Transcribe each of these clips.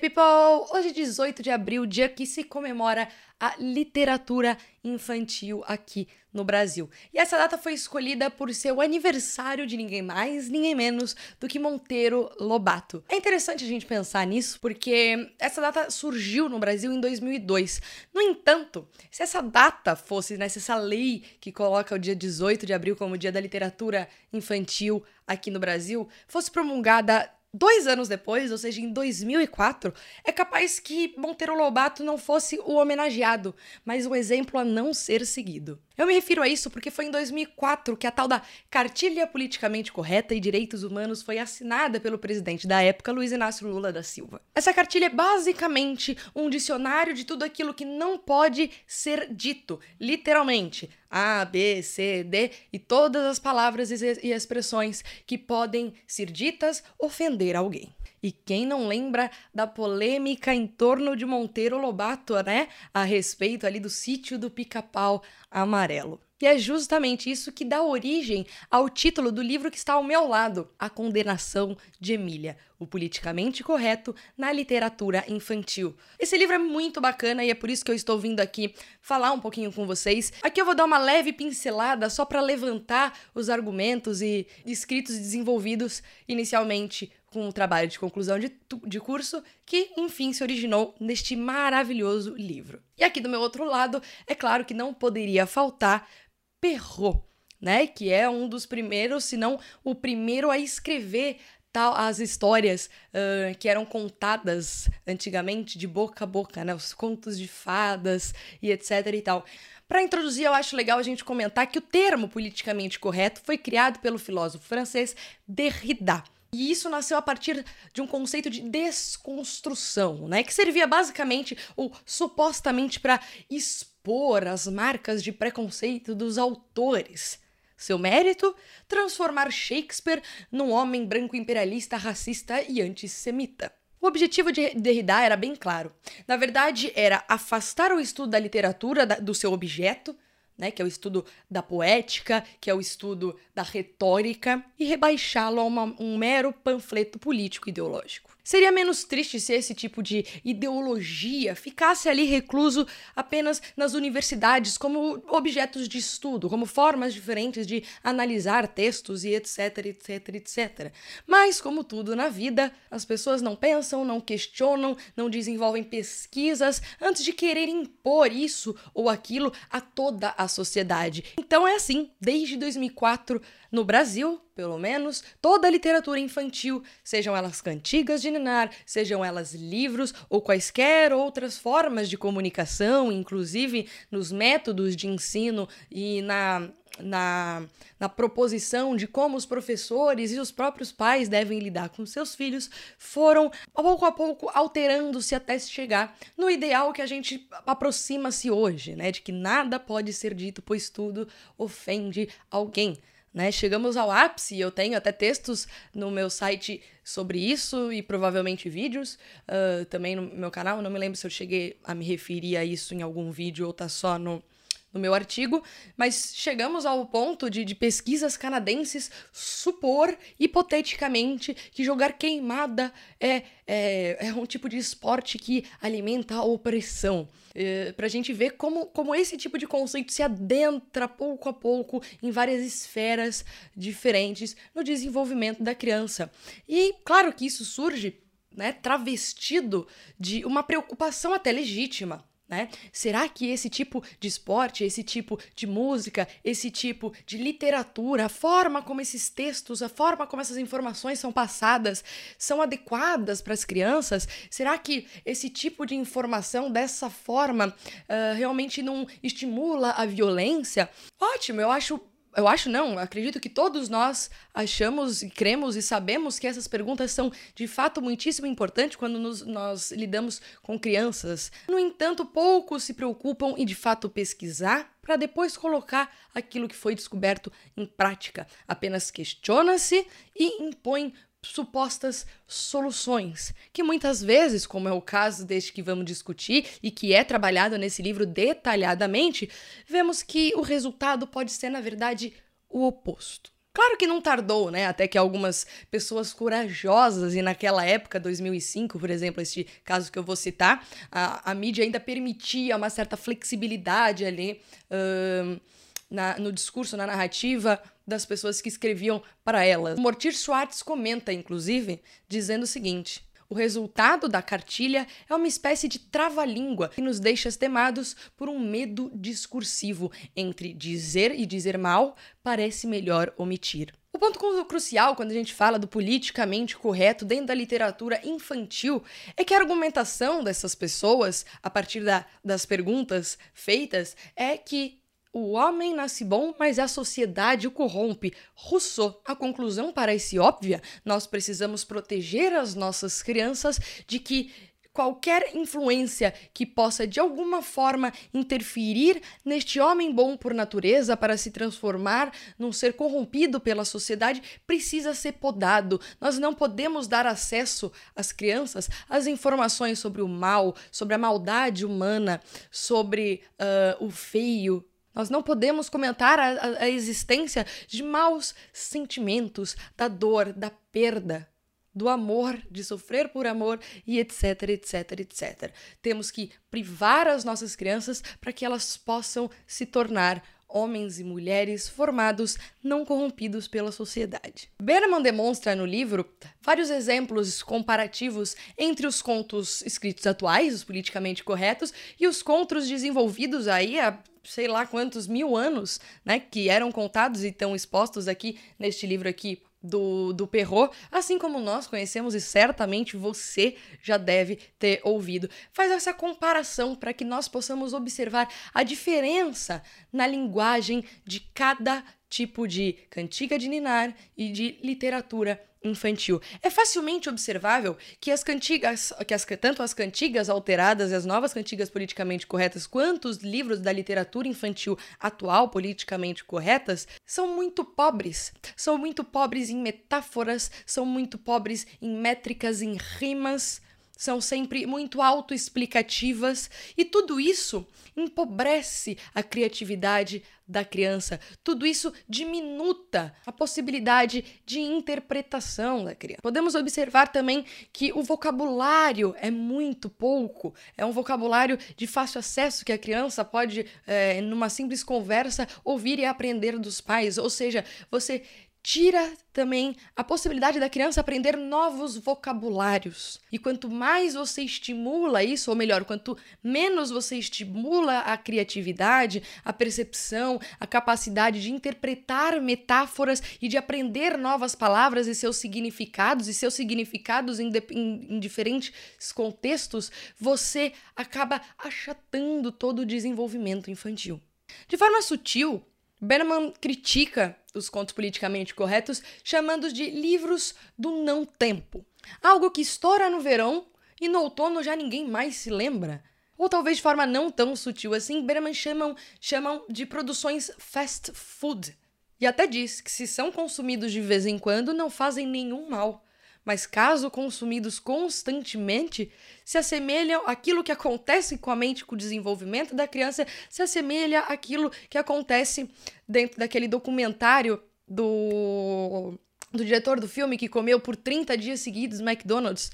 people! Hoje é 18 de abril, dia que se comemora a literatura infantil aqui no Brasil. E essa data foi escolhida por ser o aniversário de ninguém mais, ninguém menos do que Monteiro Lobato. É interessante a gente pensar nisso porque essa data surgiu no Brasil em 2002. No entanto, se essa data fosse, né, se essa lei que coloca o dia 18 de abril como dia da literatura infantil aqui no Brasil fosse promulgada Dois anos depois, ou seja, em 2004, é capaz que Monteiro Lobato não fosse o homenageado, mas um exemplo a não ser seguido. Eu me refiro a isso porque foi em 2004 que a tal da Cartilha Politicamente Correta e Direitos Humanos foi assinada pelo presidente da época, Luiz Inácio Lula da Silva. Essa cartilha é basicamente um dicionário de tudo aquilo que não pode ser dito, literalmente. A, B, C, D e todas as palavras e expressões que podem ser ditas ofender alguém. E quem não lembra da polêmica em torno de Monteiro Lobato, né? A respeito ali do sítio do pica-pau amarelo. E é justamente isso que dá origem ao título do livro que está ao meu lado, A Condenação de Emília, o politicamente correto na literatura infantil. Esse livro é muito bacana e é por isso que eu estou vindo aqui falar um pouquinho com vocês. Aqui eu vou dar uma leve pincelada só para levantar os argumentos e escritos desenvolvidos inicialmente com o trabalho de conclusão de, de curso, que enfim se originou neste maravilhoso livro. E aqui do meu outro lado, é claro que não poderia faltar Perrault, né? Que é um dos primeiros, se não o primeiro a escrever tal as histórias uh, que eram contadas antigamente de boca a boca, né? Os contos de fadas e etc e tal. Para introduzir, eu acho legal a gente comentar que o termo politicamente correto foi criado pelo filósofo francês Derrida. E isso nasceu a partir de um conceito de desconstrução, né? Que servia basicamente ou supostamente para expor as marcas de preconceito dos autores. Seu mérito? Transformar Shakespeare num homem branco imperialista, racista e antissemita. O objetivo de Derrida era bem claro. Na verdade, era afastar o estudo da literatura do seu objeto, né, que é o estudo da poética, que é o estudo da retórica, e rebaixá-lo a uma, um mero panfleto político ideológico. Seria menos triste se esse tipo de ideologia ficasse ali recluso apenas nas universidades como objetos de estudo, como formas diferentes de analisar textos e etc, etc, etc. Mas, como tudo na vida, as pessoas não pensam, não questionam, não desenvolvem pesquisas antes de querer impor isso ou aquilo a toda a sociedade. Então é assim, desde 2004 no Brasil, pelo menos, toda a literatura infantil, sejam elas cantigas de ninar, sejam elas livros ou quaisquer outras formas de comunicação, inclusive nos métodos de ensino e na na, na proposição de como os professores e os próprios pais devem lidar com seus filhos, foram pouco a pouco alterando-se até se chegar no ideal que a gente aproxima-se hoje, né? De que nada pode ser dito, pois tudo ofende alguém. Né? Chegamos ao ápice, eu tenho até textos no meu site sobre isso e provavelmente vídeos uh, também no meu canal. Não me lembro se eu cheguei a me referir a isso em algum vídeo ou tá só no, no meu artigo, mas chegamos ao ponto de, de, pesquisas canadenses supor, hipoteticamente, que jogar queimada é, é, é um tipo de esporte que alimenta a opressão. É, pra gente ver como, como esse tipo de conceito se adentra pouco a pouco em várias esferas diferentes no desenvolvimento da criança. E claro que isso surge né, travestido de uma preocupação até legítima né? Será que esse tipo de esporte, esse tipo de música, esse tipo de literatura, a forma como esses textos, a forma como essas informações são passadas, são adequadas para as crianças? Será que esse tipo de informação dessa forma uh, realmente não estimula a violência? Ótimo, eu acho eu acho não, acredito que todos nós achamos, cremos e sabemos que essas perguntas são de fato muitíssimo importantes quando nos, nós lidamos com crianças. No entanto, poucos se preocupam em de fato pesquisar para depois colocar aquilo que foi descoberto em prática. Apenas questiona-se e impõe supostas soluções, que muitas vezes, como é o caso deste que vamos discutir e que é trabalhado nesse livro detalhadamente, vemos que o resultado pode ser, na verdade, o oposto. Claro que não tardou, né? Até que algumas pessoas corajosas, e naquela época, 2005, por exemplo, este caso que eu vou citar, a, a mídia ainda permitia uma certa flexibilidade ali uh, na, no discurso, na narrativa das pessoas que escreviam para elas. Mortir Schwartz comenta, inclusive, dizendo o seguinte. O resultado da cartilha é uma espécie de trava-língua que nos deixa temados por um medo discursivo entre dizer e dizer mal, parece melhor omitir. O ponto crucial quando a gente fala do politicamente correto dentro da literatura infantil é que a argumentação dessas pessoas, a partir da, das perguntas feitas, é que o homem nasce bom, mas a sociedade o corrompe. Rousseau. A conclusão parece óbvia. Nós precisamos proteger as nossas crianças de que qualquer influência que possa de alguma forma interferir neste homem bom por natureza para se transformar num ser corrompido pela sociedade precisa ser podado. Nós não podemos dar acesso às crianças às informações sobre o mal, sobre a maldade humana, sobre uh, o feio, nós não podemos comentar a, a, a, existência de maus sentimentos, da dor, da perda, do amor, de sofrer por amor e etc, etc, etc. Temos que privar as nossas crianças para que elas possam se tornar homens e mulheres formados, não corrompidos pela sociedade. Berman demonstra no livro vários exemplos comparativos entre os contos escritos atuais, os politicamente corretos, e os contos desenvolvidos aí há sei lá quantos mil anos, né, que eram contados e estão expostos aqui neste livro aqui do, do Perrault, assim como nós conhecemos e certamente você já deve ter ouvido. Faz essa comparação para que nós possamos observar a diferença na linguagem de cada tipo de cantiga de ninar e de literatura infantil. É facilmente observável que as cantigas, que as, tanto as cantigas alteradas e as novas cantigas politicamente corretas, quanto os livros da literatura infantil atual politicamente corretas, são muito pobres. São muito pobres em metáforas, são muito pobres em métricas, em rimas são sempre muito autoexplicativas e tudo isso empobrece a criatividade da criança. Tudo isso diminuta a possibilidade de interpretação da criança. Podemos observar também que o vocabulário é muito pouco, é um vocabulário de fácil acesso que a criança pode, é, numa simples conversa, ouvir e aprender dos pais. Ou seja, você tira também a possibilidade da criança aprender novos vocabulários. E quanto mais você estimula isso, ou melhor, quanto menos você estimula a criatividade, a percepção, a capacidade de interpretar metáforas e de aprender novas palavras e seus significados e seus significados em, em, em diferentes contextos, você acaba achatando todo o desenvolvimento infantil. De forma sutil, Berman critica os contos politicamente corretos, chamando-os de livros do não tempo. Algo que estoura no verão e no outono já ninguém mais se lembra. Ou talvez de forma não tão sutil assim, Berman chamam, chamam de produções fast food. E até diz que se são consumidos de vez em quando, não fazem nenhum mal mas caso consumidos constantemente, se assemelham àquilo que acontece com a mente, com o desenvolvimento da criança, se assemelha àquilo que acontece dentro daquele documentário do, do diretor do filme que comeu por 30 dias seguidos McDonald's.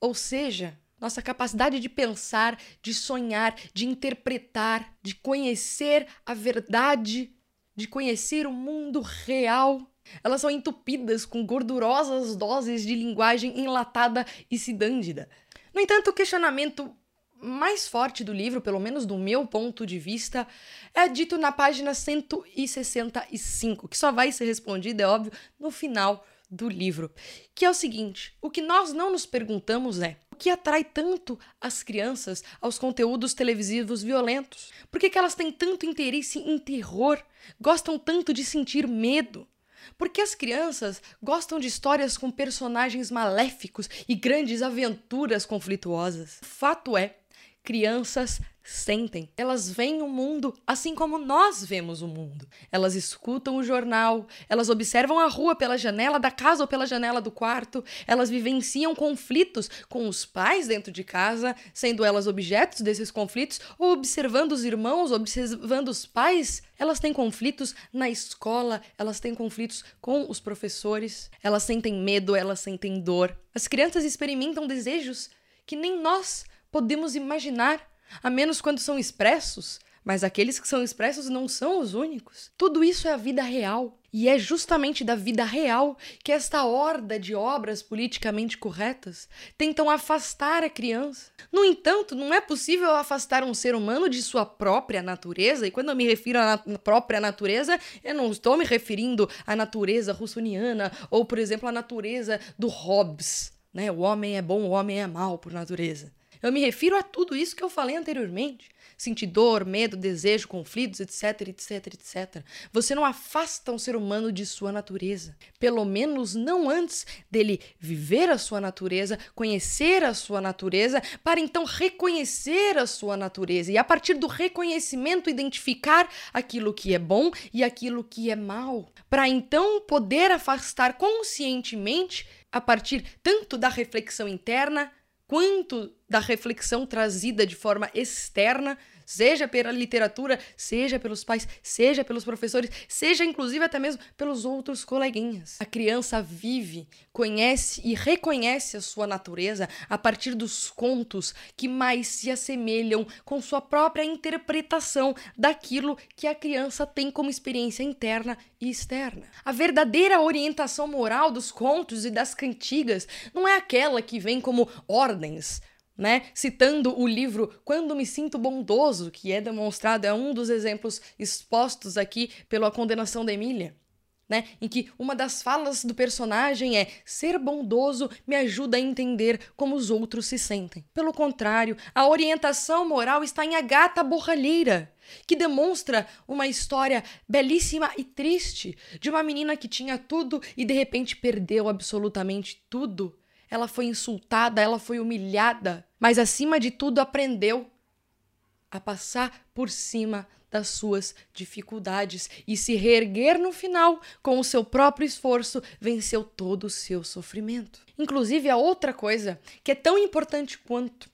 Ou seja, nossa capacidade de pensar, de sonhar, de interpretar, de conhecer a verdade, de conhecer o mundo real elas são entupidas com gordurosas doses de linguagem enlatada e cidândida. No entanto, o questionamento mais forte do livro, pelo menos do meu ponto de vista, é dito na página 165, que só vai ser respondido, é óbvio, no final do livro, que é o seguinte: o que nós não nos perguntamos é o que atrai tanto as crianças aos conteúdos televisivos violentos? Por que, que elas têm tanto interesse em terror? Gostam tanto de sentir medo? Porque as crianças gostam de histórias com personagens maléficos e grandes aventuras conflituosas. Fato é crianças sentem. Elas veem o mundo assim como nós vemos o mundo. Elas escutam o jornal, elas observam a rua pela janela da casa ou pela janela do quarto, elas vivenciam conflitos com os pais dentro de casa, sendo elas objetos desses conflitos, ou observando os irmãos, observando os pais. Elas têm conflitos na escola, elas têm conflitos com os professores, elas sentem medo, elas sentem dor. As crianças experimentam desejos que nem nós podemos imaginar a menos quando são expressos, mas aqueles que são expressos não são os únicos. Tudo isso é a vida real. E é justamente da vida real que esta horda de obras politicamente corretas tentam afastar a criança. No entanto, não é possível afastar um ser humano de sua própria natureza, e quando eu me refiro à nat própria natureza, eu não estou me referindo à natureza russoniana ou, por exemplo, à natureza do Hobbes. Né? O homem é bom, o homem é mau por natureza. Eu me refiro a tudo isso que eu falei anteriormente. Sentir dor, medo, desejo, conflitos, etc, etc, etc. Você não afasta um ser humano de sua natureza. Pelo menos não antes dele viver a sua natureza, conhecer a sua natureza, para então reconhecer a sua natureza. E a partir do reconhecimento, identificar aquilo que é bom e aquilo que é mal. Para então poder afastar conscientemente, a partir tanto da reflexão interna quanto da reflexão trazida de forma externa, seja pela literatura, seja pelos pais, seja pelos professores, seja inclusive até mesmo pelos outros coleguinhas. A criança vive, conhece e reconhece a sua natureza a partir dos contos que mais se assemelham com sua própria interpretação daquilo que a criança tem como experiência interna e externa. A verdadeira orientação moral dos contos e das cantigas não é aquela que vem como ordens né? Citando o livro Quando Me Sinto Bondoso, que é demonstrado, é um dos exemplos expostos aqui pela condenação da Emília. Né? Em que uma das falas do personagem é: ser bondoso me ajuda a entender como os outros se sentem. Pelo contrário, a orientação moral está em A Gata Borralheira, que demonstra uma história belíssima e triste de uma menina que tinha tudo e de repente perdeu absolutamente tudo ela foi insultada, ela foi humilhada, mas acima de tudo aprendeu a passar por cima das suas dificuldades e se reerguer no final com o seu próprio esforço, venceu todo o seu sofrimento. Inclusive, a outra coisa que é tão importante quanto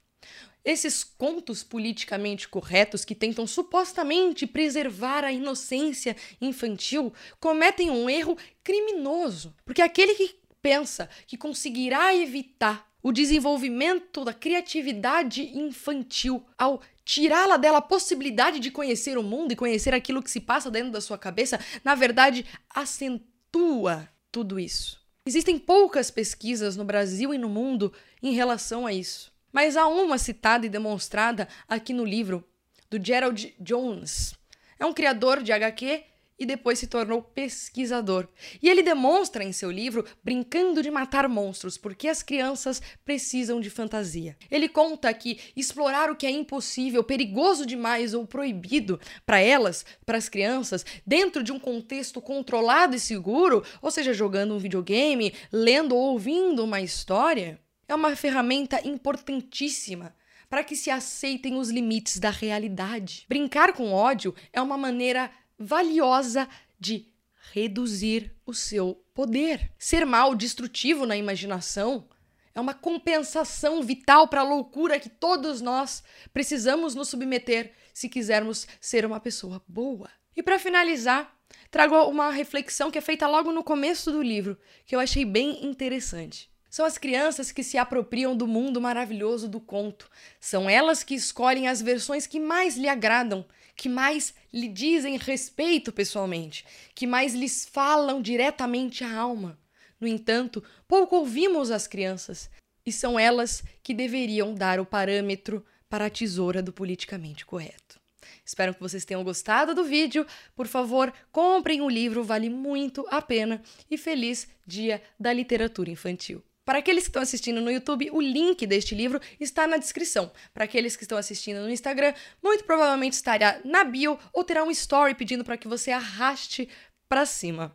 esses contos politicamente corretos que tentam supostamente preservar a inocência infantil cometem um erro criminoso, porque aquele que pensa que conseguirá evitar o desenvolvimento da criatividade infantil ao tirá-la dela a possibilidade de conhecer o mundo e conhecer aquilo que se passa dentro da sua cabeça, na verdade, acentua tudo isso. Existem poucas pesquisas no Brasil e no mundo em relação a isso, mas há uma citada e demonstrada aqui no livro do Gerald Jones. É um criador de HQ e depois se tornou pesquisador. E ele demonstra em seu livro Brincando de Matar Monstros, porque as crianças precisam de fantasia. Ele conta que explorar o que é impossível, perigoso demais ou proibido para elas, para as crianças, dentro de um contexto controlado e seguro, ou seja, jogando um videogame, lendo ou ouvindo uma história, é uma ferramenta importantíssima para que se aceitem os limites da realidade. Brincar com ódio é uma maneira valiosa de reduzir o seu poder. Ser mal, destrutivo na imaginação, é uma compensação vital para a loucura que todos nós precisamos nos submeter se quisermos ser uma pessoa boa. E para finalizar, trago uma reflexão que é feita logo no começo do livro, que eu achei bem interessante. São as crianças que se apropriam do mundo maravilhoso do conto. São elas que escolhem as versões que mais lhe agradam, que mais lhe dizem respeito pessoalmente, que mais lhes falam diretamente à alma. No entanto, pouco ouvimos as crianças, e são elas que deveriam dar o parâmetro para a tesoura do politicamente correto. Espero que vocês tenham gostado do vídeo. Por favor, comprem o livro, vale muito a pena. E feliz Dia da Literatura Infantil. Para aqueles que estão assistindo no YouTube, o link deste livro está na descrição. Para aqueles que estão assistindo no Instagram, muito provavelmente estará na bio ou terá um story pedindo para que você arraste para cima.